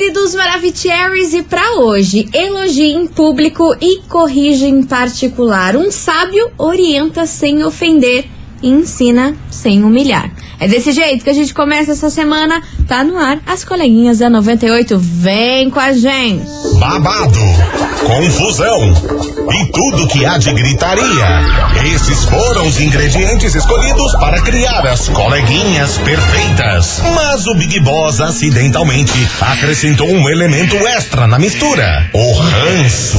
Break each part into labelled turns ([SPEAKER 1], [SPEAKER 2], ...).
[SPEAKER 1] queridos Maravicheries, e para hoje, elogie em público e corrija em particular. Um sábio orienta sem ofender e ensina sem humilhar. É desse jeito que a gente começa essa semana. Tá no ar, as coleguinhas da 98. Vem com a gente.
[SPEAKER 2] Babado, confusão e tudo que há de gritaria. Esses foram os ingredientes escolhidos para criar as coleguinhas perfeitas. Mas o Big Boss acidentalmente acrescentou um elemento extra na mistura: o ranço.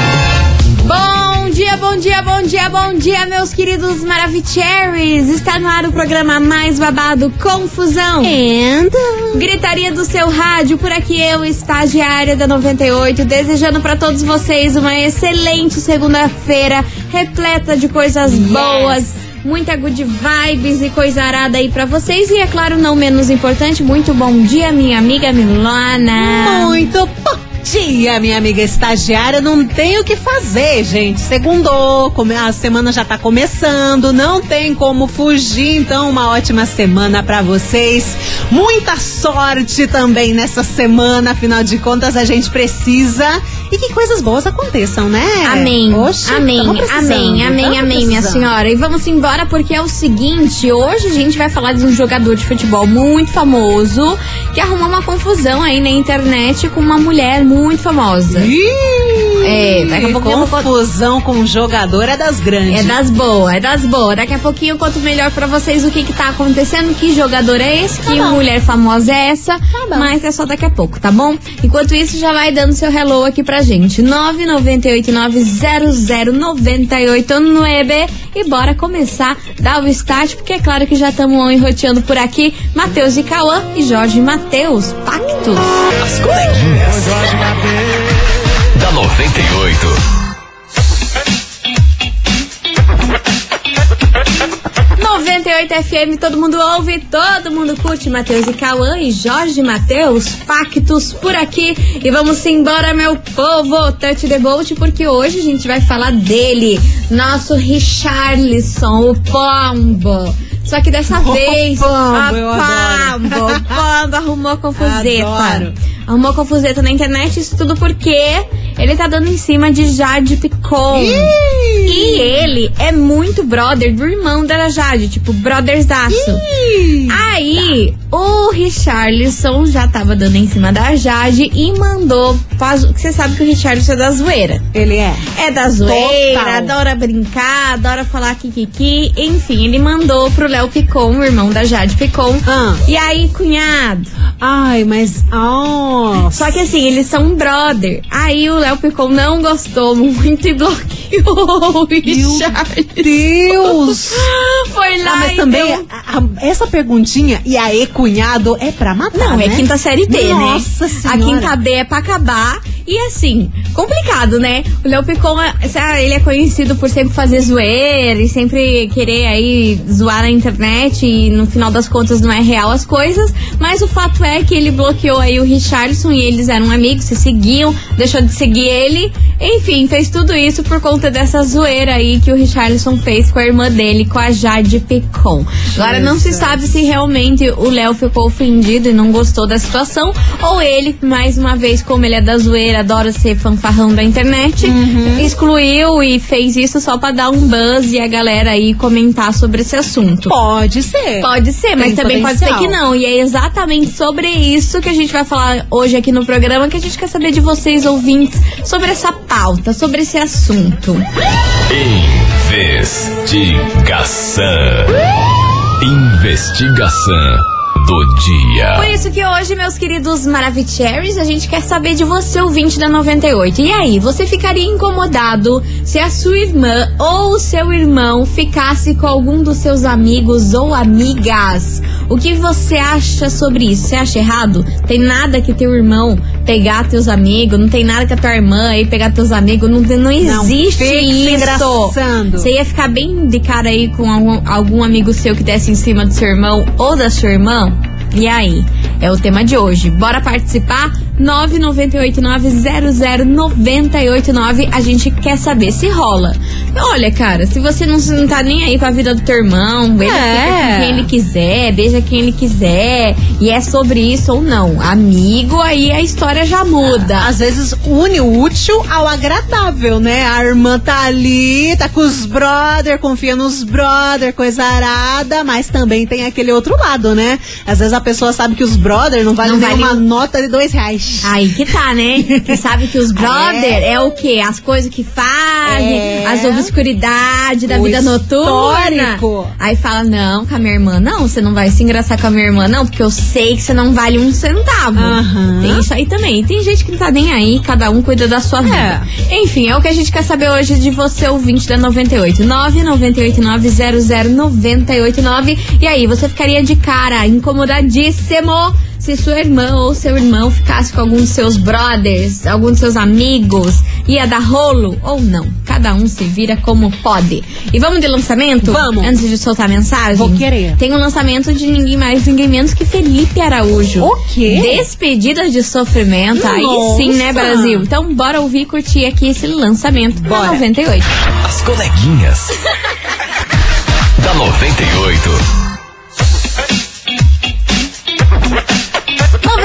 [SPEAKER 1] Bom dia, bom dia, meus queridos Maravicheries! Está no ar o programa mais babado Confusão.
[SPEAKER 3] And...
[SPEAKER 1] Gritaria do seu rádio, por aqui eu, estagiária da 98, desejando para todos vocês uma excelente segunda-feira, repleta de coisas
[SPEAKER 3] Yes.
[SPEAKER 1] boas. Muita good vibes e coisa arada aí pra vocês. E é claro, não menos importante, muito bom dia, minha amiga Milona.
[SPEAKER 3] Muito bom dia, minha amiga estagiária. Não tem o que fazer, gente. Segundou, a semana já tá começando, não tem como fugir. Então, uma ótima semana pra vocês. Muita sorte também nessa semana, afinal de contas, a gente precisa. E que coisas boas aconteçam, né?
[SPEAKER 1] Amém.
[SPEAKER 3] Oxe,
[SPEAKER 1] amém,
[SPEAKER 3] tamo precisando,
[SPEAKER 1] amém, amém,
[SPEAKER 3] tamo
[SPEAKER 1] amém, minha senhora. E vamos embora porque é o seguinte: hoje a gente vai falar de um jogador de futebol muito famoso que arrumou uma confusão aí na internet com uma mulher muito famosa.
[SPEAKER 3] Ih,
[SPEAKER 1] É, daqui a eu vou-
[SPEAKER 3] confusão com o jogador é das grandes.
[SPEAKER 1] É das boas, é das boas. Daqui a pouquinho eu conto melhor pra vocês o que que tá acontecendo, que jogador é esse, que
[SPEAKER 3] bom.
[SPEAKER 1] mulher famosa é essa,
[SPEAKER 3] bom.
[SPEAKER 1] mas é só daqui a pouco, tá bom? Enquanto isso, já vai dando seu hello aqui pra gente. 998900989 e bora começar, dar o start, porque é claro que já estamos enroteando por aqui. Matheus e Cauã e Jorge Matheus, Pactos.
[SPEAKER 4] As coleguinhas. Da 98.
[SPEAKER 1] 98 FM, todo mundo ouve, todo mundo curte. Matheus e Cauã e Jorge Matheus, Pactos por aqui. E vamos embora, meu povo, Touch the Boat, porque hoje a gente vai falar dele, nosso Richarlison, o Pombo. Só que dessa vez,
[SPEAKER 3] Pombo,
[SPEAKER 1] a. Pombo, o Pombo arrumou confuseta.
[SPEAKER 3] Adoro.
[SPEAKER 1] Arrumou confuseta na internet, isso tudo porque ele tá dando em cima de Jade Picon. E ele é muito brother do irmão da Jade, tipo, brotherzaço. Aí, o Richarlison já tava dando em cima da Jade e mandou. Você sabe que o Richarlison é da zoeira.
[SPEAKER 3] Ele é.
[SPEAKER 1] É da zoeira,
[SPEAKER 3] Total.
[SPEAKER 1] adora brincar, adora falar kikiki. Enfim, ele mandou pro Léo Picon, o irmão da Jade Picon.
[SPEAKER 3] Ah.
[SPEAKER 1] E aí, cunhado?
[SPEAKER 3] Ai, mas. Oh,
[SPEAKER 1] Só que assim, eles são um brother. Aí o Léo Picon não gostou muito e bloqueou o Richard.
[SPEAKER 3] Deus!
[SPEAKER 1] Foi lá
[SPEAKER 3] Ah, mas também a- a- essa perguntinha, e aí, cunhado, é pra matar.
[SPEAKER 1] Não, é
[SPEAKER 3] né?
[SPEAKER 1] quinta série B, né?
[SPEAKER 3] Nossa
[SPEAKER 1] A
[SPEAKER 3] senhora.
[SPEAKER 1] quinta B é pra acabar. E assim, complicado, né? O Léo Picon, é- ele é conhecido por sempre fazer zoeira e sempre querer aí zoar na internet e no final das contas não é real as coisas. Mas o fato é que ele bloqueou aí o Richardson e eles eram amigos, se seguiam, deixou de seguir ele. Enfim, fez tudo isso por conta dessa zoeira aí que o Richardson fez com a irmã dele, com a Jade Picon. Agora não se sabe se realmente o Léo ficou ofendido e não gostou da situação, ou ele, mais uma vez, como ele é da zoeira, adora ser fanfarrão da internet,
[SPEAKER 3] Uhum.
[SPEAKER 1] excluiu e fez isso só pra dar um buzz e a galera aí comentar sobre esse assunto.
[SPEAKER 3] Pode ser.
[SPEAKER 1] Pode ser, mas
[SPEAKER 3] Tem
[SPEAKER 1] também pode ser que não. E é exatamente sobre isso que a gente vai falar hoje aqui no programa, que a gente quer saber de vocês, ouvintes, sobre essa pauta, sobre esse assunto.
[SPEAKER 4] Investigação. Investigação do dia.
[SPEAKER 1] Por isso que hoje, meus queridos Maravicheries, a gente quer saber de você, ouvinte da 98. E aí, você ficaria incomodado se a sua irmã ou o seu irmão ficasse com algum dos seus amigos ou amigas? O que você acha sobre isso? Você acha errado? Tem nada que teu irmão pegar teus amigos, não tem nada que a tua irmã aí pegar teus amigos, não, não
[SPEAKER 3] Não
[SPEAKER 1] existe isso.
[SPEAKER 3] engraçando.
[SPEAKER 1] Você ia ficar bem de cara aí com algum, algum amigo seu que desse em cima do seu irmão ou da sua irmã? E aí? É o tema de hoje. Bora participar? 998900989. A gente quer saber se rola. Olha, cara, se você não, não tá nem aí com a vida do teu irmão, ele
[SPEAKER 3] É.
[SPEAKER 1] quem ele quiser, beija quem ele quiser, e é sobre isso ou não. Amigo, aí a história já muda.
[SPEAKER 3] Às vezes une o útil ao agradável, né? A irmã tá ali, tá com os brother, confia nos brother, coisa arada, mas também tem aquele outro lado, né? Às vezes a pessoa sabe que os brother não valem
[SPEAKER 1] vale
[SPEAKER 3] uma
[SPEAKER 1] um-
[SPEAKER 3] nota de dois reais.
[SPEAKER 1] Aí que tá, né? Que sabe que os brother é, o quê? As coisas que fazem,
[SPEAKER 3] É.
[SPEAKER 1] as obscuridades da
[SPEAKER 3] O
[SPEAKER 1] vida noturna. Aí fala, não, com a minha irmã, não, você não vai se engraçar com a minha irmã, não, porque eu sei que você não vale um centavo.
[SPEAKER 3] Aham.
[SPEAKER 1] Tem isso aí também. Tem gente que não tá nem aí, cada um cuida da sua vida. Enfim, é o que a gente quer saber hoje de você, ouvinte da 98. 998900989. E aí, você ficaria de cara, incomodadíssimo se sua irmã ou seu irmão ficasse com algum dos seus brothers, algum dos seus amigos, ia dar rolo ou não? Cada um se vira como pode. E vamos de lançamento?
[SPEAKER 3] Vamos.
[SPEAKER 1] Antes de soltar a mensagem?
[SPEAKER 3] Vou querer.
[SPEAKER 1] Tem um lançamento de ninguém mais, ninguém menos que Felipe Araújo.
[SPEAKER 3] O quê?
[SPEAKER 1] Despedida de sofrimento. Aí
[SPEAKER 3] Nossa.
[SPEAKER 1] sim, né, Brasil? Então bora ouvir e curtir aqui esse lançamento.
[SPEAKER 3] Bora.
[SPEAKER 1] Da 98.
[SPEAKER 4] As coleguinhas. da 98.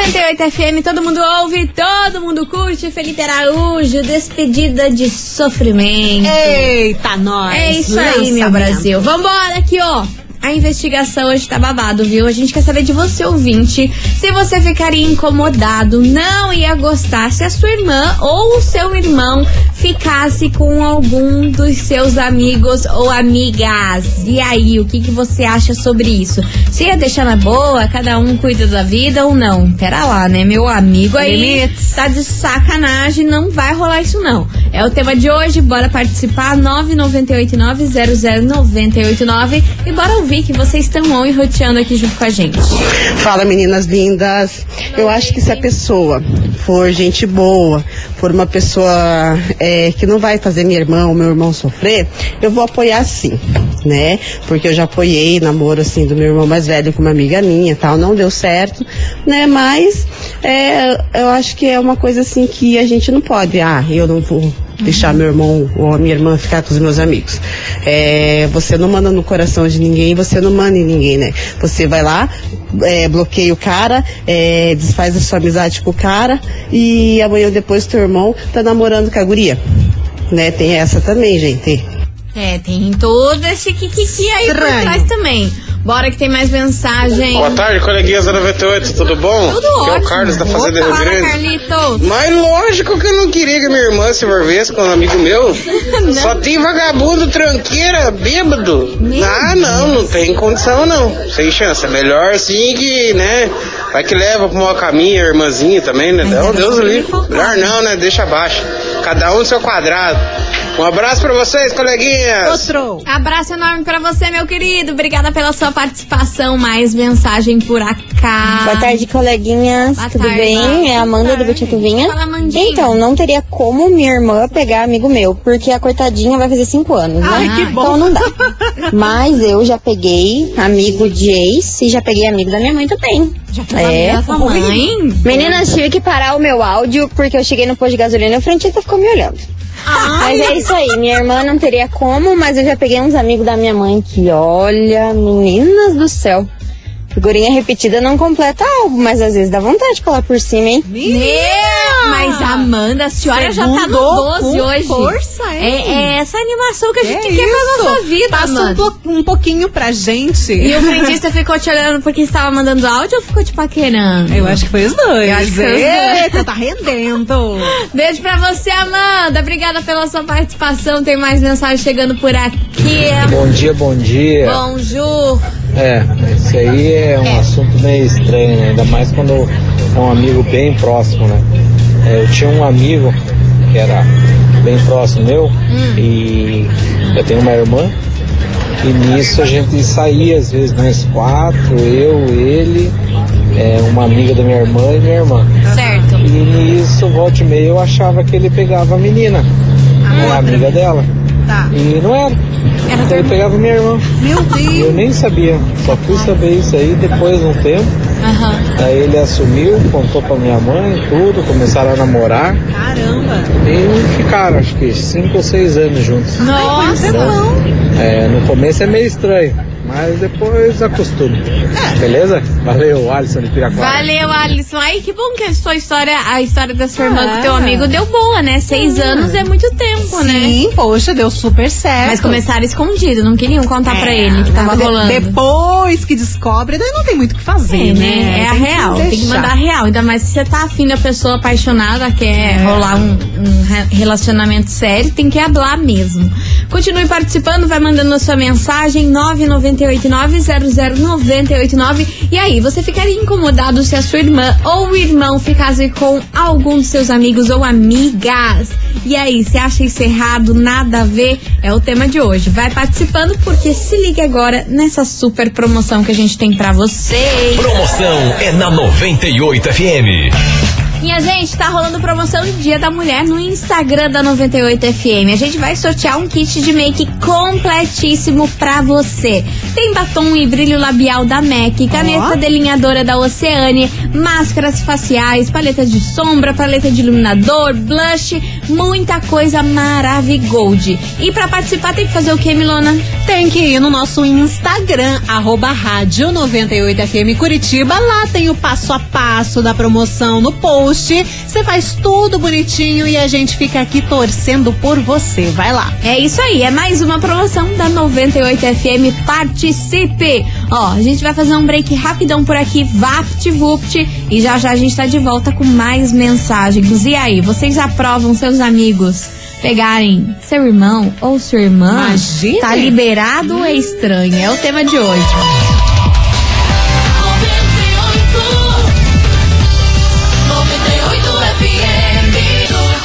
[SPEAKER 1] 98 FM, todo mundo ouve, todo mundo curte. Felipe Araújo, despedida de sofrimento.
[SPEAKER 3] Eita, nós!
[SPEAKER 1] É isso aí, meu. Brasil. Vambora aqui, ó. A investigação hoje tá babado, viu? A gente quer saber de você, ouvinte, se você ficaria incomodado, não ia gostar se a sua irmã ou o seu irmão ficasse com algum dos seus amigos ou amigas. E aí, o que, que você acha sobre isso? Se ia deixar na boa, cada um cuida da vida ou não? Pera lá, né? Meu amigo aí
[SPEAKER 3] Limites.
[SPEAKER 1] tá de sacanagem, não vai rolar isso não. É o tema de hoje, bora participar, 998900989 e bora ouvir que vocês estão on e roteando aqui junto com a gente.
[SPEAKER 5] Fala meninas lindas. Eu acho que se a pessoa for gente boa, for uma pessoa é, que não vai fazer minha irmã ou meu irmão sofrer, eu vou apoiar sim, né? Porque eu já apoiei namoro assim do meu irmão mais velho com uma amiga minha, tal, não deu certo, né? Mas é, eu acho que é uma coisa assim que a gente não pode. Ah, eu não vou deixar meu irmão ou a minha irmã ficar com os meus amigos. É, você não manda no coração de ninguém, você não manda em ninguém, né? Você vai lá, é, bloqueia o cara, é, desfaz a sua amizade com o cara e amanhã depois teu irmão tá namorando com a guria. Né? Tem essa também, gente.
[SPEAKER 1] É, tem todo esse kikiki aí por
[SPEAKER 3] Estranho.
[SPEAKER 1] trás também. Bora que tem mais mensagem.
[SPEAKER 6] Boa tarde, coleguinhas da 98, tudo bom?
[SPEAKER 1] Tudo
[SPEAKER 6] Aqui é
[SPEAKER 1] ótimo.
[SPEAKER 6] o Carlos da Fazenda Rio Grande.
[SPEAKER 1] Carlitos.
[SPEAKER 6] Mas lógico que eu não queria que minha irmã se envolvesse com um amigo meu. Só tem vagabundo, tranqueira, bêbado. ah, não, não tem condição não. Sem chance. É melhor assim que, né? Vai que leva pro mau caminho, a irmãzinha também, né?
[SPEAKER 1] Mas
[SPEAKER 6] Não,
[SPEAKER 1] era
[SPEAKER 6] Deus
[SPEAKER 1] ele
[SPEAKER 6] livre. Melhor não, né? Deixa abaixo. Cada um no seu quadrado. Um abraço pra vocês, coleguinhas.
[SPEAKER 3] Outro.
[SPEAKER 1] Abraço enorme pra você, meu querido. Obrigada pela sua participação. Mais mensagem por cá.
[SPEAKER 7] Boa tarde, coleguinhas.
[SPEAKER 1] Boa
[SPEAKER 7] Tudo
[SPEAKER 1] tarde.
[SPEAKER 7] bem? É a Amanda do. Botiatuvinha.
[SPEAKER 1] Fala, Amandinha.
[SPEAKER 7] Então, não teria como minha irmã pegar amigo meu, porque a coitadinha vai fazer cinco anos, né?
[SPEAKER 3] Ai, que bom.
[SPEAKER 7] Então não dá. Mas eu já peguei amigo de ex e já peguei amigo da minha mãe também.
[SPEAKER 1] Já
[SPEAKER 7] É.
[SPEAKER 1] da sua mãe?
[SPEAKER 7] Meninas, tive que parar o meu áudio porque eu cheguei no posto de gasolina e o frentista ficou me olhando. Mas é isso aí, minha irmã não teria como, mas eu já peguei uns amigos da minha mãe que, olha, meninas do céu. Figurinha repetida não completa algo, mas às vezes dá vontade de colar por cima, hein?
[SPEAKER 1] Meu, mas Amanda, a senhora já tá no
[SPEAKER 3] Segundou
[SPEAKER 1] 12
[SPEAKER 3] com
[SPEAKER 1] hoje.
[SPEAKER 3] força,
[SPEAKER 1] é,
[SPEAKER 3] hein?
[SPEAKER 1] é essa animação que a gente
[SPEAKER 3] Que
[SPEAKER 1] quer pra
[SPEAKER 3] isso?
[SPEAKER 1] nossa vida,
[SPEAKER 3] Passa um, po- um pouquinho pra gente.
[SPEAKER 1] E o frentista ficou te olhando porque estava mandando áudio ou ficou te paquerando?
[SPEAKER 3] Eu acho que foi os dois.
[SPEAKER 1] Eu acho que foi os dois.
[SPEAKER 3] Eita, tá rendendo.
[SPEAKER 1] Beijo pra você, Amanda. Obrigada pela sua participação. Tem mais mensagem chegando por aqui.
[SPEAKER 8] Bom dia, bom dia.
[SPEAKER 1] Bonjour.
[SPEAKER 8] É, esse aí é um assunto meio estranho, né? Ainda mais quando é um amigo bem próximo, né? É, eu tinha um amigo que era bem próximo meu e eu tenho uma irmã e nisso a gente saía às vezes nós quatro, eu, ele, é, uma amiga da minha irmã e minha irmã.
[SPEAKER 1] Certo.
[SPEAKER 8] E nisso, volta e meia, eu achava que ele pegava a menina, a amiga dela.
[SPEAKER 3] Tá.
[SPEAKER 8] E não era.
[SPEAKER 1] Era
[SPEAKER 8] Então ele pegava minha irmã.
[SPEAKER 3] Meu
[SPEAKER 8] E eu
[SPEAKER 3] Deus.
[SPEAKER 8] nem sabia, só fui saber isso aí depois de um tempo.
[SPEAKER 1] Aham.
[SPEAKER 8] Daí ele assumiu, contou pra minha mãe, tudo, começaram a namorar
[SPEAKER 3] Caramba.
[SPEAKER 8] e ficaram, acho que cinco ou seis anos juntos.
[SPEAKER 1] Nossa.
[SPEAKER 8] É, no começo é meio estranho, mas depois acostuma. Beleza? Valeu, Alisson de Piraquara.
[SPEAKER 1] Valeu, Alisson. Ai, que bom que a sua história, a história da sua irmã com teu
[SPEAKER 3] Ah.
[SPEAKER 1] amigo deu boa, né? Seis anos é muito tempo, né?
[SPEAKER 3] Sim, poxa, deu super certo.
[SPEAKER 1] Mas começaram escondido, não queriam contar pra ele que tava
[SPEAKER 3] É, de-
[SPEAKER 1] rolando.
[SPEAKER 3] Depois que descobre, daí não tem muito o que fazer,
[SPEAKER 1] É,
[SPEAKER 3] né?
[SPEAKER 1] É a
[SPEAKER 3] Tem que
[SPEAKER 1] real. Tem que mandar a real. Ainda mais se você tá afim da pessoa apaixonada, quer rolar um, um re- relacionamento sério, tem que hablar mesmo. Continue participando, vai mandando a sua mensagem 998900989. E aí, você ficaria incomodado se a sua irmã ou o irmão ficasse com algum dos seus amigos ou amigas? E aí, você acha isso errado? Nada a ver? É o tema de hoje. Vai participando porque se liga agora nessa super promoção que a gente tem pra vocês.
[SPEAKER 4] Promoção é na 98 FM.
[SPEAKER 1] Minha gente, tá rolando promoção de Dia da Mulher no Instagram da 98FM. A gente vai sortear um kit de make completíssimo pra você. Tem batom e brilho labial da MAC, caneta delineadora da Oceane, máscaras faciais, paleta de sombra, paleta de iluminador, blush, muita coisa maravigold. E pra participar tem que fazer o que, Milona?
[SPEAKER 3] Tem que ir no nosso Instagram, arroba rádio 98FM Curitiba. Lá tem o passo a passo da promoção no post. Você faz tudo bonitinho e a gente fica aqui torcendo por você. Vai lá.
[SPEAKER 1] É isso aí, é mais uma promoção da 98FM. Participe! Ó, a gente vai fazer um break rapidão por aqui, VaptVupt, e já já a gente tá de volta com mais mensagens. E aí, vocês aprovam seus amigos pegarem seu irmão ou sua irmã?
[SPEAKER 3] Imagine.
[SPEAKER 1] Tá liberado ou é estranho? É o tema de hoje.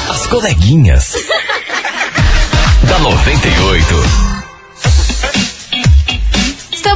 [SPEAKER 4] As coleguinhas. da 98.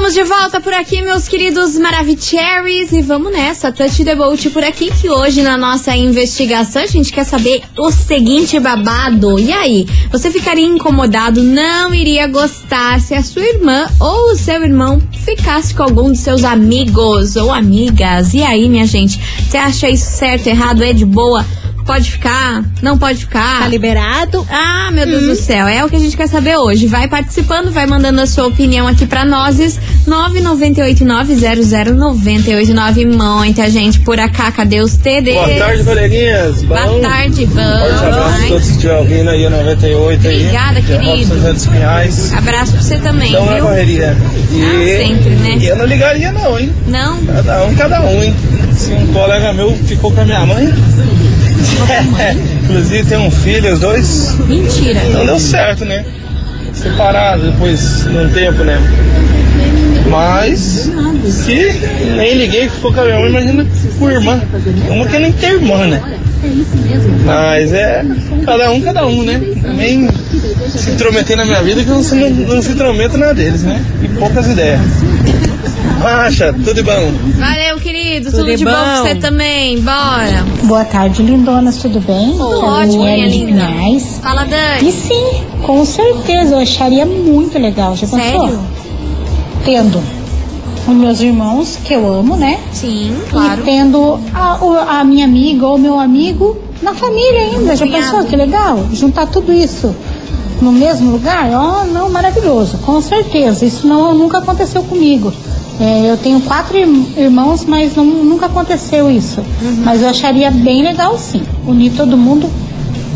[SPEAKER 1] Estamos de volta por aqui, meus queridos Maravicheries, e vamos nessa, Touch the Boat por aqui, que hoje na nossa investigação a gente quer saber o seguinte babado. E aí, você ficaria incomodado, não iria gostar se a sua irmã ou o seu irmão ficasse com algum dos seus amigos ou amigas? E aí, minha gente, você acha isso certo, errado, é de boa? Pode ficar? Não pode ficar?
[SPEAKER 3] Tá liberado?
[SPEAKER 1] Ah, meu Deus do céu, é o que a gente quer saber hoje. Vai participando, vai mandando a sua opinião aqui pra nós. 998900989. Muita gente por acá, cadê os TDs?
[SPEAKER 9] Boa tarde, coleguinhas.
[SPEAKER 1] Boa
[SPEAKER 9] Bom?
[SPEAKER 1] tarde, bom.
[SPEAKER 9] Forte abraço a todos que estiverem ouvindo aí, 98 aí.
[SPEAKER 1] Obrigada,
[SPEAKER 9] é
[SPEAKER 1] querido.
[SPEAKER 9] Pinhais.
[SPEAKER 1] Abraço pra você também,
[SPEAKER 9] Então é
[SPEAKER 1] viu?
[SPEAKER 9] correria. E
[SPEAKER 1] Ah, sempre, né?
[SPEAKER 9] e eu não ligaria não, hein?
[SPEAKER 1] Não?
[SPEAKER 9] Cada um, cada um, hein? Se um colega meu ficou com a minha mãe. Inclusive tem um filho, os dois.
[SPEAKER 1] Mentira.
[SPEAKER 9] Não deu certo, né? Separado depois de um tempo, né? Mas se nem liguei que ficou com a minha mãe, imagina com irmã. Uma que nem tem irmã, né? Mas é cada um, cada um, né? Também se intrometer na minha vida que eu não, se- não, não se intrometo na deles, né? E poucas ideias. Racha, tudo de bom.
[SPEAKER 1] Valeu, querido.
[SPEAKER 3] Tudo
[SPEAKER 1] Tudo, de bom
[SPEAKER 3] bom.
[SPEAKER 1] pra você também. Bora.
[SPEAKER 10] Boa tarde, lindonas, tudo bem?
[SPEAKER 1] Tudo ótimo, minha linda. Fala,
[SPEAKER 10] E
[SPEAKER 1] Dani.
[SPEAKER 10] sim, com certeza, eu acharia muito legal. Já pensou?
[SPEAKER 1] Sério?
[SPEAKER 10] Tendo os meus irmãos, que eu amo, né?
[SPEAKER 1] Sim, claro.
[SPEAKER 10] E tendo a, a minha amiga ou meu amigo na família ainda. Já
[SPEAKER 1] Cunhado.
[SPEAKER 10] pensou que legal? Juntar tudo isso no mesmo lugar? Oh, não, maravilhoso, com certeza. Isso não, nunca aconteceu comigo. É, eu tenho quatro ir- irmãos, mas não- nunca aconteceu isso.
[SPEAKER 1] Uhum.
[SPEAKER 10] Mas eu acharia bem legal sim. Unir todo mundo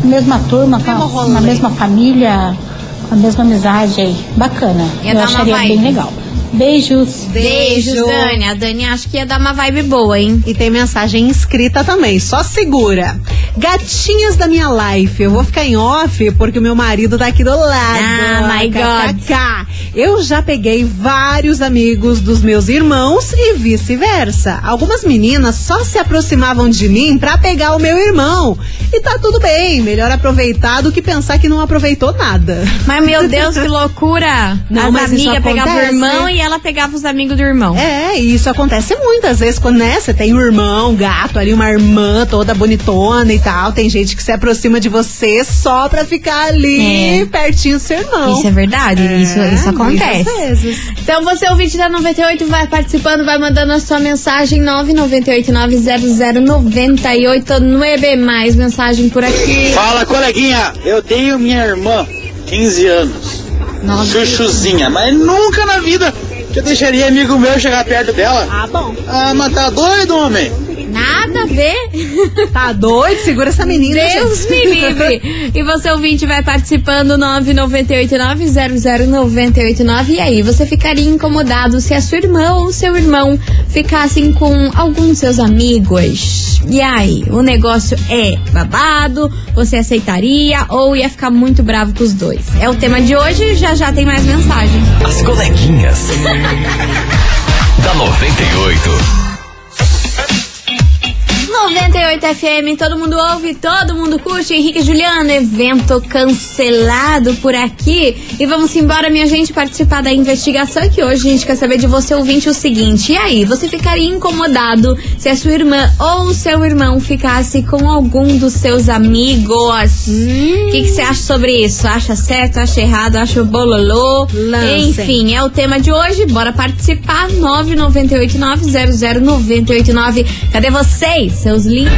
[SPEAKER 10] na mesma turma, na mesma família, a mesma amizade aí. Bacana.
[SPEAKER 1] Ia
[SPEAKER 10] eu acharia bem legal. Beijos.
[SPEAKER 1] Beijos, Dani. A Dani acho que ia dar uma vibe boa, hein?
[SPEAKER 3] E tem mensagem escrita também, só segura. Gatinhas da minha life, eu vou ficar em off porque o meu marido tá aqui do lado.
[SPEAKER 1] Ah, my God.
[SPEAKER 3] Eu já peguei vários amigos dos meus irmãos e vice-versa. Algumas meninas só se aproximavam de mim pra pegar o meu irmão. E tá tudo bem, melhor aproveitar do que pensar que não aproveitou nada.
[SPEAKER 1] Mas, meu Deus, que loucura!
[SPEAKER 3] Não,
[SPEAKER 1] As
[SPEAKER 3] mas
[SPEAKER 1] amigas pegavam o
[SPEAKER 3] acontece.
[SPEAKER 1] irmão e ela pegava os amigos do irmão.
[SPEAKER 3] É, e isso acontece muitas vezes quando né, você tem um irmão, um gato ali, uma irmã toda bonitona e tal. Tem gente que se aproxima de você só pra ficar ali
[SPEAKER 1] É.
[SPEAKER 3] pertinho do seu irmão.
[SPEAKER 1] Isso é verdade,
[SPEAKER 3] É,
[SPEAKER 1] isso, isso
[SPEAKER 3] não
[SPEAKER 1] Acontece. Então você, ouvinte da 98, vai participando, vai mandando a sua mensagem 998-900-98 mais mensagem por aqui.
[SPEAKER 11] Fala, coleguinha. Eu tenho minha irmã, 15 anos. Chuchuzinha, mas nunca na vida que eu deixaria amigo meu chegar perto dela.
[SPEAKER 3] Ah, bom.
[SPEAKER 11] Ah, mas tá doido, homem?
[SPEAKER 1] Nada a ver.
[SPEAKER 3] Tá doido? Segura essa menina,
[SPEAKER 1] Deus
[SPEAKER 3] gente.
[SPEAKER 1] me livre. E você, ouvinte, vai participando 998-900-989. E aí, você ficaria incomodado se a sua irmã ou seu irmão ficassem com algum dos seus amigos? E aí, o negócio é babado? Você aceitaria ou ia ficar muito bravo com os dois? É o tema de hoje já já tem mais mensagem.
[SPEAKER 4] As coleguinhas. da 98.
[SPEAKER 1] 98 FM, todo mundo ouve, todo mundo curte. Henrique e Juliano, evento cancelado por aqui. E vamos embora, minha gente, participar da investigação. Que hoje a gente quer saber de você, ouvinte, o seguinte: e aí, você ficaria incomodado se a sua irmã ou o seu irmão ficasse com algum dos seus amigos? O que que você acha sobre isso? Acha certo, acha errado, acha bololô?
[SPEAKER 3] Lancem.
[SPEAKER 1] Enfim, é o tema de hoje. Bora participar. 998900989. Cadê vocês, seus lindos?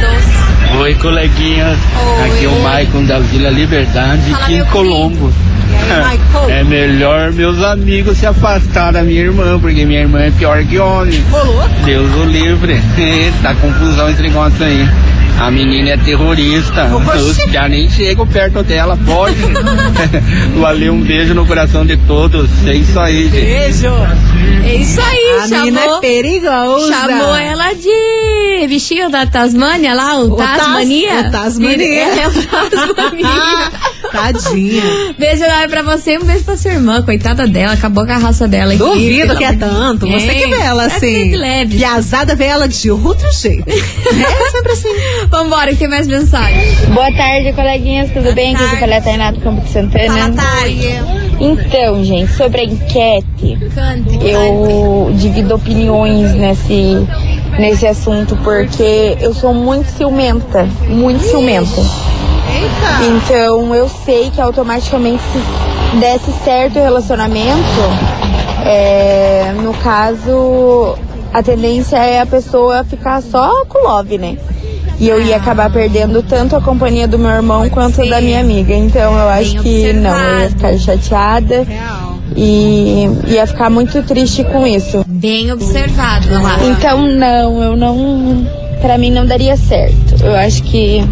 [SPEAKER 12] Oi, coleguinha. Aqui é o Maicon da Vila Liberdade,
[SPEAKER 1] Fala,
[SPEAKER 12] aqui em Colombo. É melhor meus amigos se afastar da minha irmã, porque minha irmã é pior que homem.
[SPEAKER 3] Rolou?
[SPEAKER 12] Deus o livre. tá confusão esse negócio aí. A menina é terrorista. Já nem chego perto dela, pode. Valeu, um beijo no coração de todos. É isso aí, gente.
[SPEAKER 3] Beijo.
[SPEAKER 1] É isso aí,
[SPEAKER 3] A
[SPEAKER 1] chamou.
[SPEAKER 3] menina é perigosa.
[SPEAKER 1] Chamou ela de bichinho da Tasmânia lá, o,
[SPEAKER 3] O Tas-
[SPEAKER 1] Tasmania.
[SPEAKER 3] o Tasmania.
[SPEAKER 1] É, o Tasmania.
[SPEAKER 3] Tadinha.
[SPEAKER 1] beijo enorme pra você e um beijo pra sua irmã, coitada dela, acabou com a raça dela. aqui,
[SPEAKER 3] Duvido que é tanto. Você que vê ela
[SPEAKER 1] É
[SPEAKER 3] assim.
[SPEAKER 1] de leve.
[SPEAKER 3] Piazada vê ela de outro jeito. É sempre assim.
[SPEAKER 1] Vambora, que tem mais mensagem.
[SPEAKER 7] Boa tarde, coleguinhas, tudo bem? Aqui que fala é a Tainá do Campo de Santana. Então, gente, sobre a enquete, eu divido opiniões nesse, nesse assunto, porque eu sou muito ciumenta, muito ciumenta. Então, eu sei que automaticamente se desse certo o relacionamento, é, no caso, a tendência é a pessoa ficar só com love, né? E eu ia acabar perdendo tanto a companhia do meu irmão quanto da minha amiga. Então eu acho que não, eu ia ficar chateada e ia ficar muito triste com isso.
[SPEAKER 1] Bem observado, lá.
[SPEAKER 7] Então não, eu não. Pra mim não daria certo. Eu acho que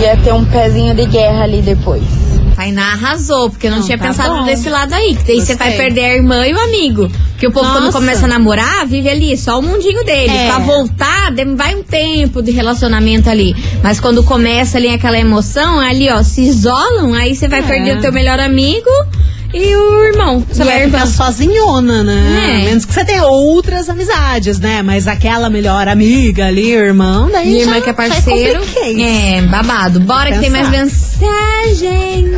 [SPEAKER 7] ia ter um pezinho de guerra ali depois.
[SPEAKER 1] Tainá arrasou, porque eu não,
[SPEAKER 3] Não,
[SPEAKER 1] tinha
[SPEAKER 3] tá
[SPEAKER 1] pensado
[SPEAKER 3] bom.
[SPEAKER 1] desse lado aí. Que daí você vai perder a irmã e o amigo. Porque o povo, quando
[SPEAKER 3] Nossa.
[SPEAKER 1] começa a namorar, vive ali só o mundinho dele.
[SPEAKER 3] É.
[SPEAKER 1] Pra voltar, vai um tempo de relacionamento ali. Mas quando começa ali aquela emoção, ali, ó, se isolam, aí você vai
[SPEAKER 3] É.
[SPEAKER 1] perder o teu melhor amigo e o irmão.
[SPEAKER 3] Você
[SPEAKER 1] e a
[SPEAKER 3] vai
[SPEAKER 1] irmã.
[SPEAKER 3] ficar sozinhona, né?
[SPEAKER 1] É.
[SPEAKER 3] A menos que você tenha outras amizades, né? Mas aquela melhor amiga ali, irmão, daí
[SPEAKER 1] Minha
[SPEAKER 3] já,
[SPEAKER 1] irmã que é parceiro. É, babado. Bora que tem mais mensagem.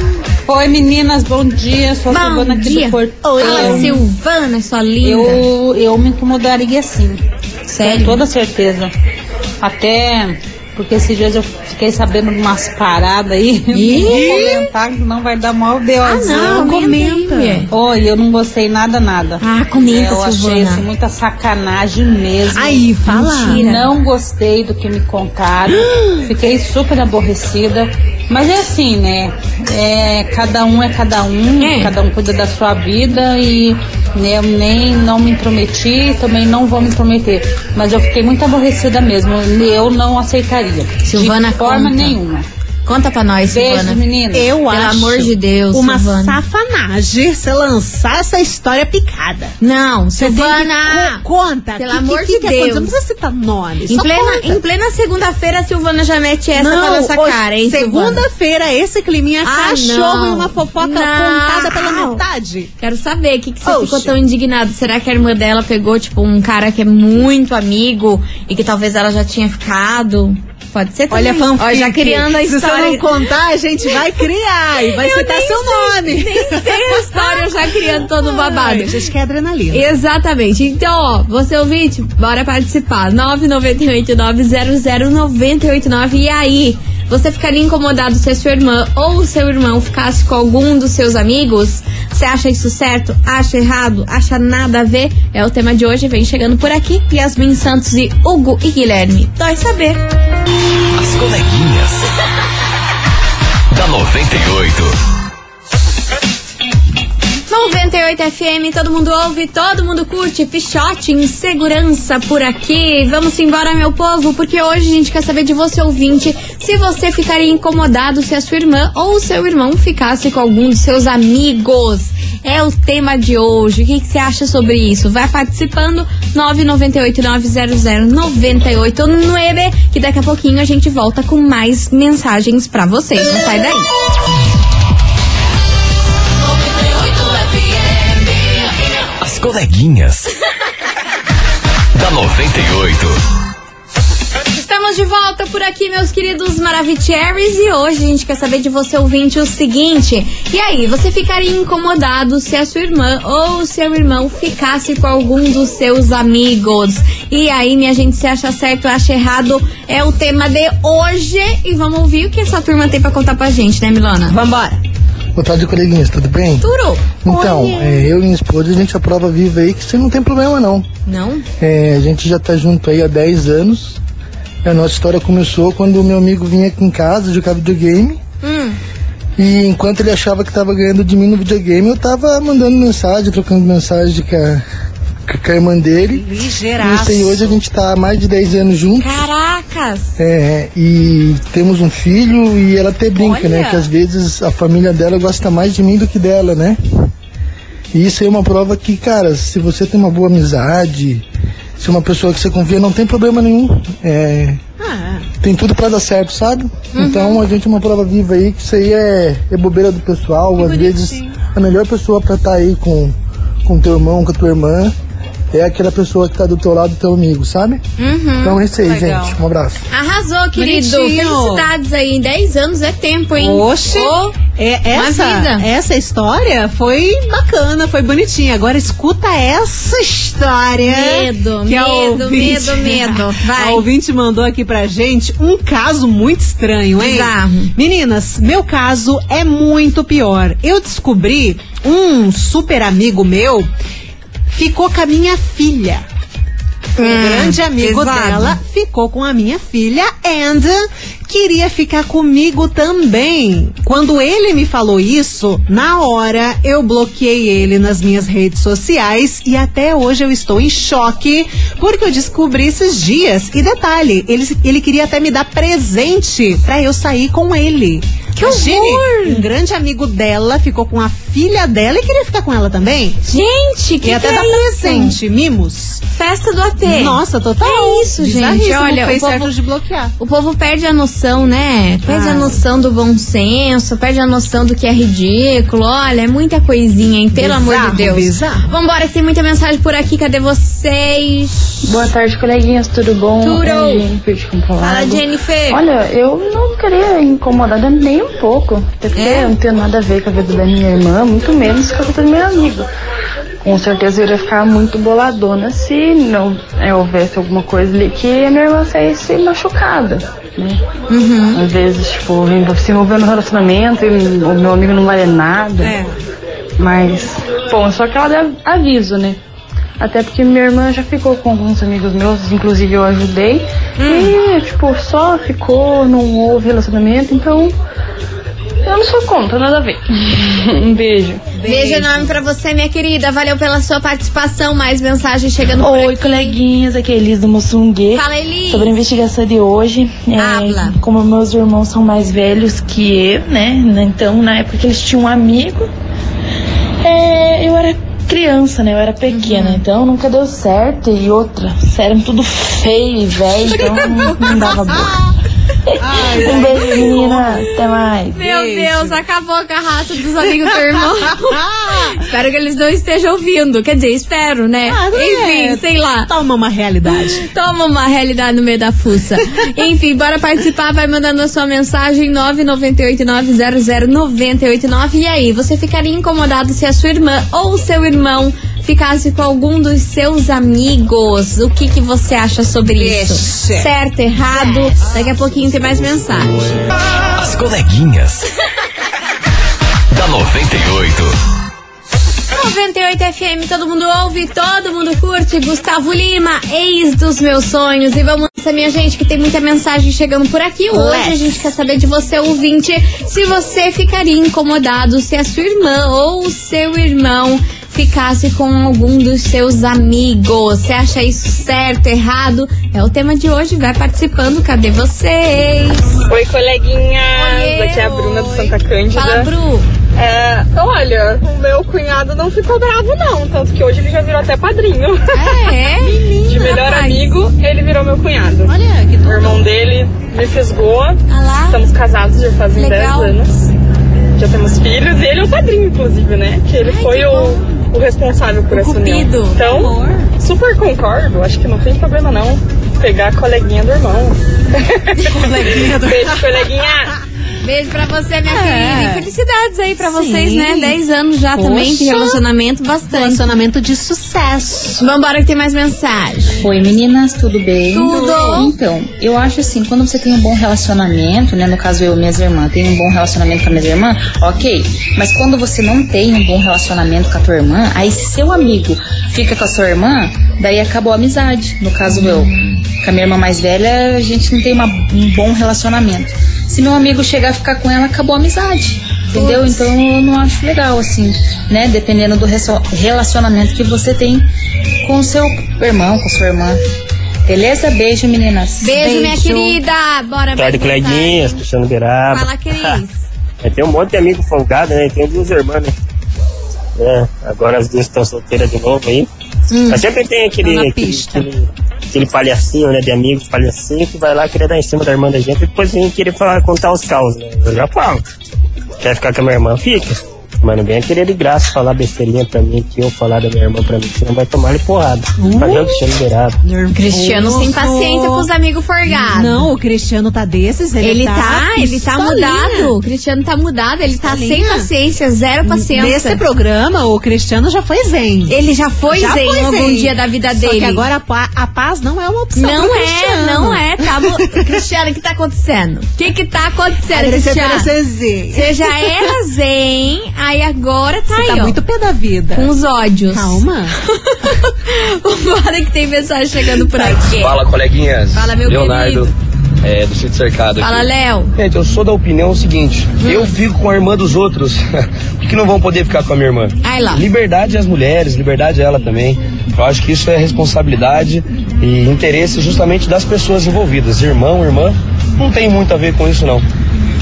[SPEAKER 13] Oi meninas, bom dia. Sou a
[SPEAKER 1] Bom
[SPEAKER 13] Silvana aqui
[SPEAKER 1] dia.
[SPEAKER 13] do Portão.
[SPEAKER 1] Fala, Silvana, sua linda.
[SPEAKER 13] Eu, eu me incomodaria sim.
[SPEAKER 1] Sério?
[SPEAKER 13] Com toda certeza. Até porque esses dias eu fiquei sabendo de umas paradas aí. Eu
[SPEAKER 1] Ih!
[SPEAKER 13] não vou comentar, que não vai dar mal
[SPEAKER 1] Ah,
[SPEAKER 13] B.O.zinho.
[SPEAKER 1] não, comenta.
[SPEAKER 13] Oi, eu não gostei nada, nada.
[SPEAKER 1] Ah, comenta,
[SPEAKER 13] Eu achei assim, muita sacanagem mesmo.
[SPEAKER 3] Aí, fala.
[SPEAKER 1] Mentira.
[SPEAKER 13] Não gostei do que me contaram. Fiquei super aborrecida. Mas é assim, né? É, cada um é cada um,
[SPEAKER 1] É.
[SPEAKER 13] cada um cuida da sua vida e né, eu nem não me intrometi, também não vou me intrometer. Mas eu fiquei muito aborrecida mesmo. Eu não aceitaria.
[SPEAKER 1] Silvana,
[SPEAKER 13] de forma
[SPEAKER 1] conta.
[SPEAKER 13] nenhuma.
[SPEAKER 1] Conta pra nós,
[SPEAKER 13] Beijo,
[SPEAKER 1] Silvana.
[SPEAKER 13] menina.
[SPEAKER 3] Eu
[SPEAKER 1] Pelo
[SPEAKER 3] acho
[SPEAKER 1] amor de Deus,
[SPEAKER 3] uma
[SPEAKER 1] Silvana.
[SPEAKER 3] safanagem você lançar essa história picada.
[SPEAKER 1] Não, Silvana.
[SPEAKER 3] co- conta.
[SPEAKER 1] Pelo
[SPEAKER 3] que,
[SPEAKER 1] amor
[SPEAKER 3] que,
[SPEAKER 1] de
[SPEAKER 3] que aconteceu?
[SPEAKER 1] Deus.
[SPEAKER 3] Não precisa citar nome.
[SPEAKER 1] Em plena, em plena segunda-feira, a Silvana já mete essa
[SPEAKER 3] não,
[SPEAKER 1] com a nossa
[SPEAKER 3] hoje,
[SPEAKER 1] cara, hein?
[SPEAKER 3] Segunda-feira, esse climinha
[SPEAKER 1] Ah,
[SPEAKER 3] cachorro e uma fofoca
[SPEAKER 1] Não.
[SPEAKER 3] contada pela metade.
[SPEAKER 1] Quero saber, o que, que você
[SPEAKER 3] Oxe.
[SPEAKER 1] ficou tão indignado? Será que a irmã dela pegou, tipo, um cara que é muito amigo e que talvez ela já tinha ficado? Pode ser também.
[SPEAKER 3] Olha, fanfic.
[SPEAKER 1] Ó, já criando a
[SPEAKER 3] Se
[SPEAKER 1] história.
[SPEAKER 3] você não contar, a gente vai criar e vai
[SPEAKER 1] Eu
[SPEAKER 3] citar seu
[SPEAKER 1] sei,
[SPEAKER 3] nome.
[SPEAKER 1] Nem sei a história, já criando todo o babado.
[SPEAKER 3] Ai, a gente quer adrenalina.
[SPEAKER 1] Exatamente. Então, ó, você ouvinte, bora participar. 998-900-989. E aí, Você ficaria incomodado se a sua irmã ou o seu irmão ficasse com algum dos seus amigos? Você acha isso certo? Acha errado? Acha nada a ver? É o tema de hoje. Vem chegando por aqui. Yasmin Santos e Hugo e Guilherme. Dói saber.
[SPEAKER 4] As coleguinhas. da 98.
[SPEAKER 1] 98 FM, todo mundo ouve, todo mundo curte. Pichote em segurança por aqui. Vamos embora, meu povo, porque hoje a gente quer saber de você, ouvinte, se você ficaria incomodado se a sua irmã ou o seu irmão ficasse com algum dos seus amigos. É o tema de hoje. O que, que você acha sobre isso? Vai participando 998-900-989, que daqui a pouquinho a gente volta com mais mensagens pra vocês. Não sai daí.
[SPEAKER 4] Coleguinhas. da 98.
[SPEAKER 1] Estamos de volta por aqui, meus queridos Maravicheries, e hoje a gente quer saber de você, ouvinte, o seguinte. E aí, você ficaria incomodado se a sua irmã ou seu irmão ficasse com algum dos seus amigos? E aí, minha gente, se acha certo ou acha errado, é o tema de hoje. E vamos ouvir o que essa turma tem pra contar pra gente, né, Milona?
[SPEAKER 3] Vambora.
[SPEAKER 14] Boa tarde, coleguinhas, tudo bem?
[SPEAKER 1] Turo.
[SPEAKER 14] Então, é, eu e minha esposa, a gente é prova viva aí que você não tem problema não.
[SPEAKER 1] Não?
[SPEAKER 14] É, a gente já tá junto aí há 10 anos. A nossa história começou quando o meu amigo vinha aqui em casa jogar videogame.
[SPEAKER 1] Hum.
[SPEAKER 14] E enquanto ele achava que tava ganhando de mim no videogame, eu tava mandando mensagem, trocando mensagem com a, com a irmã dele.
[SPEAKER 3] Ligeiraço.
[SPEAKER 14] Isso aí, hoje a gente tá há mais de 10 anos juntos.
[SPEAKER 1] Caracas!
[SPEAKER 14] É, e temos um filho e ela até brinca, né?
[SPEAKER 1] Olha.
[SPEAKER 14] Que às vezes a família dela gosta mais de mim do que dela, né? E isso aí é uma prova que, cara, se você tem uma boa amizade, se é uma pessoa que você confia, não tem problema nenhum. É, tem tudo pra dar certo, sabe?
[SPEAKER 1] Uhum.
[SPEAKER 14] Então a gente é uma prova viva aí que isso aí é, é bobeira do pessoal. às vezes a melhor pessoa pra estar aí com, com teu irmão, com a tua irmã, é aquela pessoa que tá do teu lado, teu amigo, sabe?
[SPEAKER 1] Uhum.
[SPEAKER 14] Então é isso aí,
[SPEAKER 3] Legal.
[SPEAKER 14] gente. Um abraço.
[SPEAKER 1] Arrasou, querido.
[SPEAKER 3] Bonitinho.
[SPEAKER 1] Felicidades aí. 10 anos é tempo, hein?
[SPEAKER 3] Oxe,
[SPEAKER 1] Ô,
[SPEAKER 3] é, essa, essa história foi bacana, foi bonitinha. Agora escuta essa história.
[SPEAKER 1] Medo,
[SPEAKER 3] que
[SPEAKER 1] medo,
[SPEAKER 3] ouvinte-
[SPEAKER 1] medo, medo. Vai.
[SPEAKER 3] A ouvinte mandou aqui pra gente um caso muito estranho, hein?
[SPEAKER 1] Bizarro.
[SPEAKER 3] Meninas, meu caso é muito pior. Eu descobri um super amigo meu ficou com a minha filha. Um
[SPEAKER 1] Hum,
[SPEAKER 3] grande amigo dela ficou com a minha filha and queria ficar comigo também. Quando ele me falou isso, na hora eu bloqueei ele nas minhas redes sociais e até hoje eu estou em choque porque eu descobri esses dias. E detalhe, ele, ele queria até me dar presente pra eu sair com ele.
[SPEAKER 1] Que
[SPEAKER 3] Imagine,
[SPEAKER 1] horror!
[SPEAKER 3] um grande amigo dela ficou com a filha dela e queria ficar com ela também.
[SPEAKER 1] Gente, que
[SPEAKER 3] e até
[SPEAKER 1] que
[SPEAKER 3] dar
[SPEAKER 1] é isso?
[SPEAKER 3] presente, mimos.
[SPEAKER 1] Festa do AT.
[SPEAKER 3] Nossa, total.
[SPEAKER 1] É isso, gente. Olha,
[SPEAKER 3] fez
[SPEAKER 1] o povo-
[SPEAKER 3] certo de bloquear.
[SPEAKER 1] O povo perde a noção, né? Perde a noção do bom senso, perde a noção do que é ridículo. Olha, é muita coisinha, hein? Pelo amor
[SPEAKER 3] Bizarro,
[SPEAKER 1] de Deus.
[SPEAKER 3] bizarro.
[SPEAKER 1] Vambora, que tem muita mensagem por aqui. Cadê vocês?
[SPEAKER 15] Boa tarde, coleguinhas, tudo bom?
[SPEAKER 1] Tudo.
[SPEAKER 15] É Jennifer de Campo
[SPEAKER 1] Fala. Jennifer.
[SPEAKER 15] Olha, eu não ficaria incomodada nem um pouco. Até porque
[SPEAKER 1] É?
[SPEAKER 15] eu não tenho nada a ver com a vida da minha irmã, muito menos com a vida do meu amigo. Com certeza eu iria ficar muito boladona se não é, houvesse alguma coisa ali que a minha irmã saísse machucada. Né?
[SPEAKER 1] Uhum.
[SPEAKER 15] Às vezes, tipo, se envolver no relacionamento e o meu amigo não vale nada.
[SPEAKER 3] É.
[SPEAKER 15] Mas, bom, só que ela dá aviso, né? Até porque minha irmã já ficou com alguns amigos meus, inclusive eu ajudei. E, tipo, só ficou, não houve relacionamento, então. Eu não sou contra, nada a ver. um beijo.
[SPEAKER 1] Beijo enorme pra você, minha querida. Valeu pela sua participação. Mais mensagem chegando por
[SPEAKER 15] Oi, coleguinhas, aqui é Elis do Moçungue.
[SPEAKER 1] Fala, Elis.
[SPEAKER 15] Sobre a investigação de hoje, é,
[SPEAKER 1] Habla.
[SPEAKER 15] como meus irmãos são mais velhos que eu, né? Então, na época que eles tinham um amigo, é, eu era criança, né? Eu era pequena, então nunca deu certo. E outra, eram tudo feio e velho, então não, não dava boa. Um beijo, menina. Até mais.
[SPEAKER 1] Meu Deus, acabou a carrata dos amigos do irmão. espero que eles não estejam ouvindo. Quer dizer, espero, né?
[SPEAKER 3] Ah,
[SPEAKER 1] Enfim,
[SPEAKER 3] é.
[SPEAKER 1] sei lá.
[SPEAKER 3] Toma uma realidade.
[SPEAKER 1] Toma uma realidade no meio da fuça. Enfim, bora participar, vai mandando a sua mensagem 998900989. E aí, você ficaria incomodado se a sua irmã ou o seu irmão ficasse com algum dos seus amigos. O que, que você acha sobre isso?
[SPEAKER 3] Vixe.
[SPEAKER 1] Certo, errado? Daqui a pouquinho tem mais mensagem.
[SPEAKER 4] As coleguinhas. da 98.
[SPEAKER 1] 98 FM, todo mundo ouve, todo mundo curte. Gustavo Lima, ex dos meus sonhos. E vamos nessa, minha gente, que tem muita mensagem chegando por aqui. Hoje a
[SPEAKER 3] Let's.
[SPEAKER 1] gente quer saber de você, ouvinte, se você ficaria incomodado se a sua irmã ou o seu irmão ficasse com algum dos seus amigos. Você acha isso certo, errado? É o tema de hoje. Vai participando. Cadê vocês?
[SPEAKER 16] Oi, coleguinhas!
[SPEAKER 1] Oiê,
[SPEAKER 16] Aqui é a Bruna do Santa Cândida.
[SPEAKER 1] Fala, Bru.
[SPEAKER 16] É, olha, o meu cunhado não ficou bravo, não. Tanto que hoje ele já virou até padrinho.
[SPEAKER 1] É?
[SPEAKER 16] De melhor
[SPEAKER 1] rapaz.
[SPEAKER 16] amigo, ele virou meu cunhado.
[SPEAKER 3] Olha, que
[SPEAKER 16] O irmão dele me fisgou.
[SPEAKER 1] Ah.
[SPEAKER 16] Estamos casados já fazem
[SPEAKER 1] Legal.
[SPEAKER 16] 10 anos. Já temos filhos. E ele é o padrinho, inclusive, né? Que ele
[SPEAKER 1] Ai,
[SPEAKER 16] foi
[SPEAKER 1] que
[SPEAKER 16] o. o responsável por
[SPEAKER 1] O
[SPEAKER 16] essa união.
[SPEAKER 1] cupido.
[SPEAKER 16] Então, super concordo. Acho que não tem problema, não. Pegar a coleguinha do irmão.
[SPEAKER 3] coleguinha do
[SPEAKER 16] Beijo, coleguinha.
[SPEAKER 1] Beijo pra você, minha
[SPEAKER 3] É.
[SPEAKER 1] querida. E felicidades aí pra
[SPEAKER 3] Sim.
[SPEAKER 1] vocês, né? 10 anos já também de
[SPEAKER 3] Poxa.
[SPEAKER 1] relacionamento, bastante.
[SPEAKER 3] Relacionamento de sucesso.
[SPEAKER 1] Vambora que tem mais mensagem.
[SPEAKER 17] Oi meninas, tudo bem?
[SPEAKER 1] Tudo.
[SPEAKER 17] Então, eu acho assim, quando você tem um bom relacionamento, né? No caso eu e minhas irmãs, tenho um bom relacionamento com a minha irmã, ok. Mas quando você não tem um bom relacionamento com a tua irmã, aí se seu amigo fica com a sua irmã, daí acabou a amizade. No caso eu, com a minha irmã mais velha, a gente não tem uma- um bom relacionamento. Se meu amigo chegar a ficar com ela, acabou a amizade. Entendeu? Então eu não acho legal, assim, né? Dependendo do relacionamento que você tem com o seu irmão, com sua irmã. Beleza? Beijo, meninas.
[SPEAKER 1] Beijo, minha querida. Bora,
[SPEAKER 18] Tarde, coleguinhas, Cristiano Beraba.
[SPEAKER 1] Fala, Cris.
[SPEAKER 18] É, tem um monte de amigo folgado, né? Tem duas irmãs, né? É, agora as duas estão solteiras de novo aí. Mas sempre tem aquele,
[SPEAKER 3] Tá
[SPEAKER 18] aquele,
[SPEAKER 3] pista.
[SPEAKER 18] aquele, aquele palhacinho, né? De amigos palhacinho que vai lá querer dar em cima da irmã da gente e depois vem querer falar, contar os caos, né? Eu já falo. Quer ficar com a minha irmã? Fica. Mas não venha querer de graça falar besteirinha pra mim, que eu falar da minha irmã pra mim, senão vai tomar ele porrada. Cadê o Cristiano Beraba?
[SPEAKER 1] Cristiano sem paciência com os amigos forgados.
[SPEAKER 3] Não, o Cristiano tá desses, ele,
[SPEAKER 1] Ele tá, ele tá mudado. O Cristiano tá mudado, ele tá sem paciência, zero paciência.
[SPEAKER 3] Nesse programa, o Cristiano já foi zen.
[SPEAKER 1] Ele já foi
[SPEAKER 3] Já
[SPEAKER 1] zen
[SPEAKER 3] foi
[SPEAKER 1] em algum
[SPEAKER 3] zen.
[SPEAKER 1] dia da vida
[SPEAKER 3] Só
[SPEAKER 1] dele.
[SPEAKER 3] que agora a, pa- a paz não é uma opção
[SPEAKER 1] Não
[SPEAKER 3] pro
[SPEAKER 1] é,
[SPEAKER 3] Cristiano.
[SPEAKER 1] não é. Tá, Cristiano, o que tá acontecendo? O que que tá acontecendo, Cristiano? Você já era zen, aí agora tá
[SPEAKER 3] Você
[SPEAKER 1] aí,
[SPEAKER 3] tá
[SPEAKER 1] ó.
[SPEAKER 3] muito pé da vida.
[SPEAKER 1] Com os ódios.
[SPEAKER 3] Calma.
[SPEAKER 1] Vambora que tem mensagem chegando por aqui.
[SPEAKER 19] Fala, coleguinhas.
[SPEAKER 1] Fala, meu
[SPEAKER 19] Leonardo,
[SPEAKER 1] querido.
[SPEAKER 19] é, do Sítio Cercado.
[SPEAKER 1] Fala,
[SPEAKER 19] aqui.
[SPEAKER 1] Léo.
[SPEAKER 19] Gente, eu sou da opinião seguinte: eu fico com a irmã dos outros, que não vão poder ficar com a minha irmã.
[SPEAKER 1] Ai lá.
[SPEAKER 19] Liberdade às mulheres, liberdade a ela também. Eu acho que isso é responsabilidade e interesse justamente das pessoas envolvidas. Irmão, irmã, não tem muito a ver com isso, não.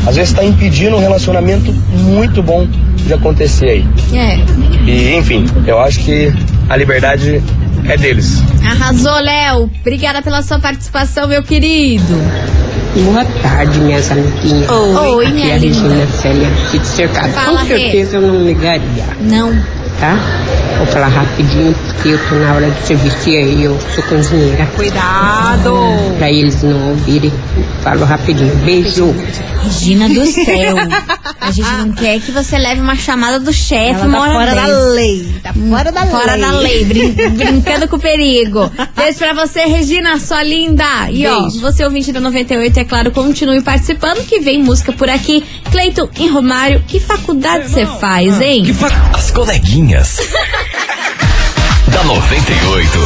[SPEAKER 19] Às vezes está impedindo um relacionamento muito bom de acontecer aí.
[SPEAKER 1] É.
[SPEAKER 19] E, enfim, eu acho que a liberdade é deles.
[SPEAKER 1] Arrasou, Léo. Obrigada pela sua participação, meu querido.
[SPEAKER 20] Boa tarde, minhas amiguinhas.
[SPEAKER 1] Oi,
[SPEAKER 20] Aqui
[SPEAKER 1] minha
[SPEAKER 20] é a Regina
[SPEAKER 1] linda.
[SPEAKER 20] Célia, aqui de cercado.
[SPEAKER 1] Fala,
[SPEAKER 20] Com certeza eu não ligaria,
[SPEAKER 1] Não.
[SPEAKER 20] Tá? Vou falar rapidinho, porque eu tô na hora de serviço e aí eu sou cozinheira.
[SPEAKER 3] Cuidado!
[SPEAKER 20] Pra eles não ouvirem, falo rapidinho. Beijo.
[SPEAKER 1] Regina do céu. A gente não quer que você leve uma chamada do chefe
[SPEAKER 3] tá fora da lei. Tá fora da
[SPEAKER 1] Fora
[SPEAKER 3] lei.
[SPEAKER 1] da lei, brin- brincando com o perigo. Beijo pra você, Regina, sua linda. E ó,
[SPEAKER 3] Beijo.
[SPEAKER 1] você ouvinte da 98, é claro, continue participando, que vem música por aqui. Cleiton e Romário, que faculdade você faz, hein?
[SPEAKER 4] Que fa... As coleguinhas. Da 98.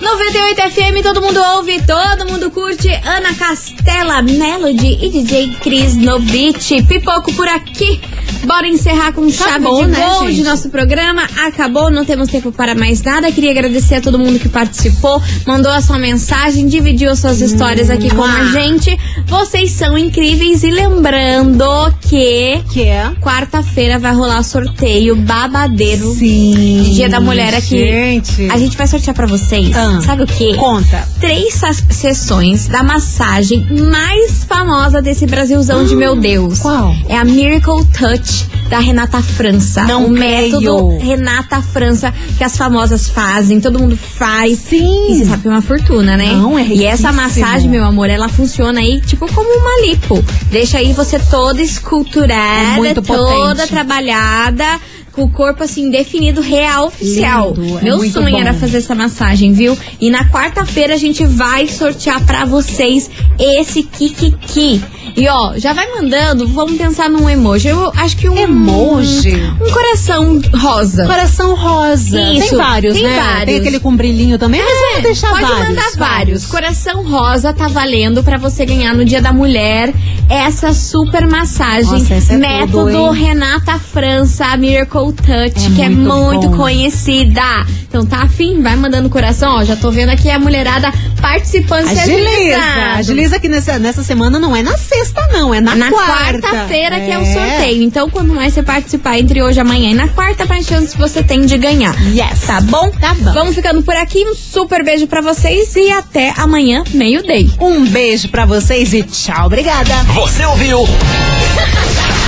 [SPEAKER 1] 98 FM, todo mundo ouve, todo mundo curte. Ana Castela, Melody e DJ Cris no beat. Pipoco por aqui. Bora encerrar com chave
[SPEAKER 3] Acabou,
[SPEAKER 1] de
[SPEAKER 3] né,
[SPEAKER 1] gol de
[SPEAKER 3] gente?
[SPEAKER 1] nosso programa. Acabou, não temos tempo para mais nada. Queria agradecer a todo mundo que participou, mandou a sua mensagem, dividiu as suas histórias aqui com a gente. Vocês são incríveis e lembrando que
[SPEAKER 3] Que é?
[SPEAKER 1] quarta-feira vai rolar sorteio babadeiro
[SPEAKER 3] Sim.
[SPEAKER 1] de Dia da Mulher aqui.
[SPEAKER 3] Gente.
[SPEAKER 1] A gente vai sortear pra vocês.
[SPEAKER 3] Ah.
[SPEAKER 1] Sabe o quê?
[SPEAKER 3] Conta.
[SPEAKER 1] Três sessões da massagem mais famosa desse Brasilzão de meu Deus.
[SPEAKER 3] Qual?
[SPEAKER 1] É a Miracle Touch da Renata França.
[SPEAKER 3] Não
[SPEAKER 1] o
[SPEAKER 3] creio.
[SPEAKER 1] método Renata França que as famosas fazem, todo mundo faz.
[SPEAKER 3] Sim.
[SPEAKER 1] E você sabe que é uma fortuna, né?
[SPEAKER 3] Não, é
[SPEAKER 1] E essa
[SPEAKER 3] riquíssimo.
[SPEAKER 1] massagem, meu amor, ela funciona aí tipo como uma lipo. Deixa aí você toda esculturada,
[SPEAKER 3] É muito
[SPEAKER 1] toda
[SPEAKER 3] potente.
[SPEAKER 1] trabalhada. Com o corpo assim definido, real, oficial.
[SPEAKER 3] Lindo, é
[SPEAKER 1] Meu sonho
[SPEAKER 3] bom.
[SPEAKER 1] era fazer essa massagem, viu? E na quarta-feira a gente vai sortear pra vocês esse Kikiki. E ó, já vai mandando, vamos pensar num emoji. Eu acho que um
[SPEAKER 3] Emoji?
[SPEAKER 1] um coração rosa.
[SPEAKER 3] Coração rosa.
[SPEAKER 1] Isso,
[SPEAKER 3] tem vários,
[SPEAKER 1] tem
[SPEAKER 3] né?
[SPEAKER 1] vários.
[SPEAKER 3] Tem aquele com brilhinho também, mas
[SPEAKER 1] É,
[SPEAKER 3] vamos deixar
[SPEAKER 1] pode
[SPEAKER 3] vários.
[SPEAKER 1] mandar vários. Coração rosa tá valendo pra você ganhar no Dia da Mulher essa super massagem.
[SPEAKER 3] Nossa, essa é
[SPEAKER 1] método
[SPEAKER 3] tudo?
[SPEAKER 1] Renata França Miracle Touch,
[SPEAKER 3] É
[SPEAKER 1] que é muito
[SPEAKER 3] bom.
[SPEAKER 1] conhecida. Então tá afim? Vai mandando coração, ó. Já tô vendo aqui a mulherada participando. se
[SPEAKER 3] Agiliza.
[SPEAKER 1] agilizando.
[SPEAKER 3] Agiliza que nessa, nessa semana não é na sexta, não. É na,
[SPEAKER 1] Na
[SPEAKER 3] quarta.
[SPEAKER 1] quarta-feira que é o sorteio. Então, quanto mais você participar entre hoje e amanhã e na quarta, mais chance você tem de ganhar.
[SPEAKER 3] Yes.
[SPEAKER 1] Tá bom?
[SPEAKER 3] Tá bom.
[SPEAKER 1] Vamos ficando por aqui. Um super beijo pra vocês e até amanhã, meio-day.
[SPEAKER 3] Um beijo pra vocês e tchau. Obrigada.
[SPEAKER 4] Você ouviu?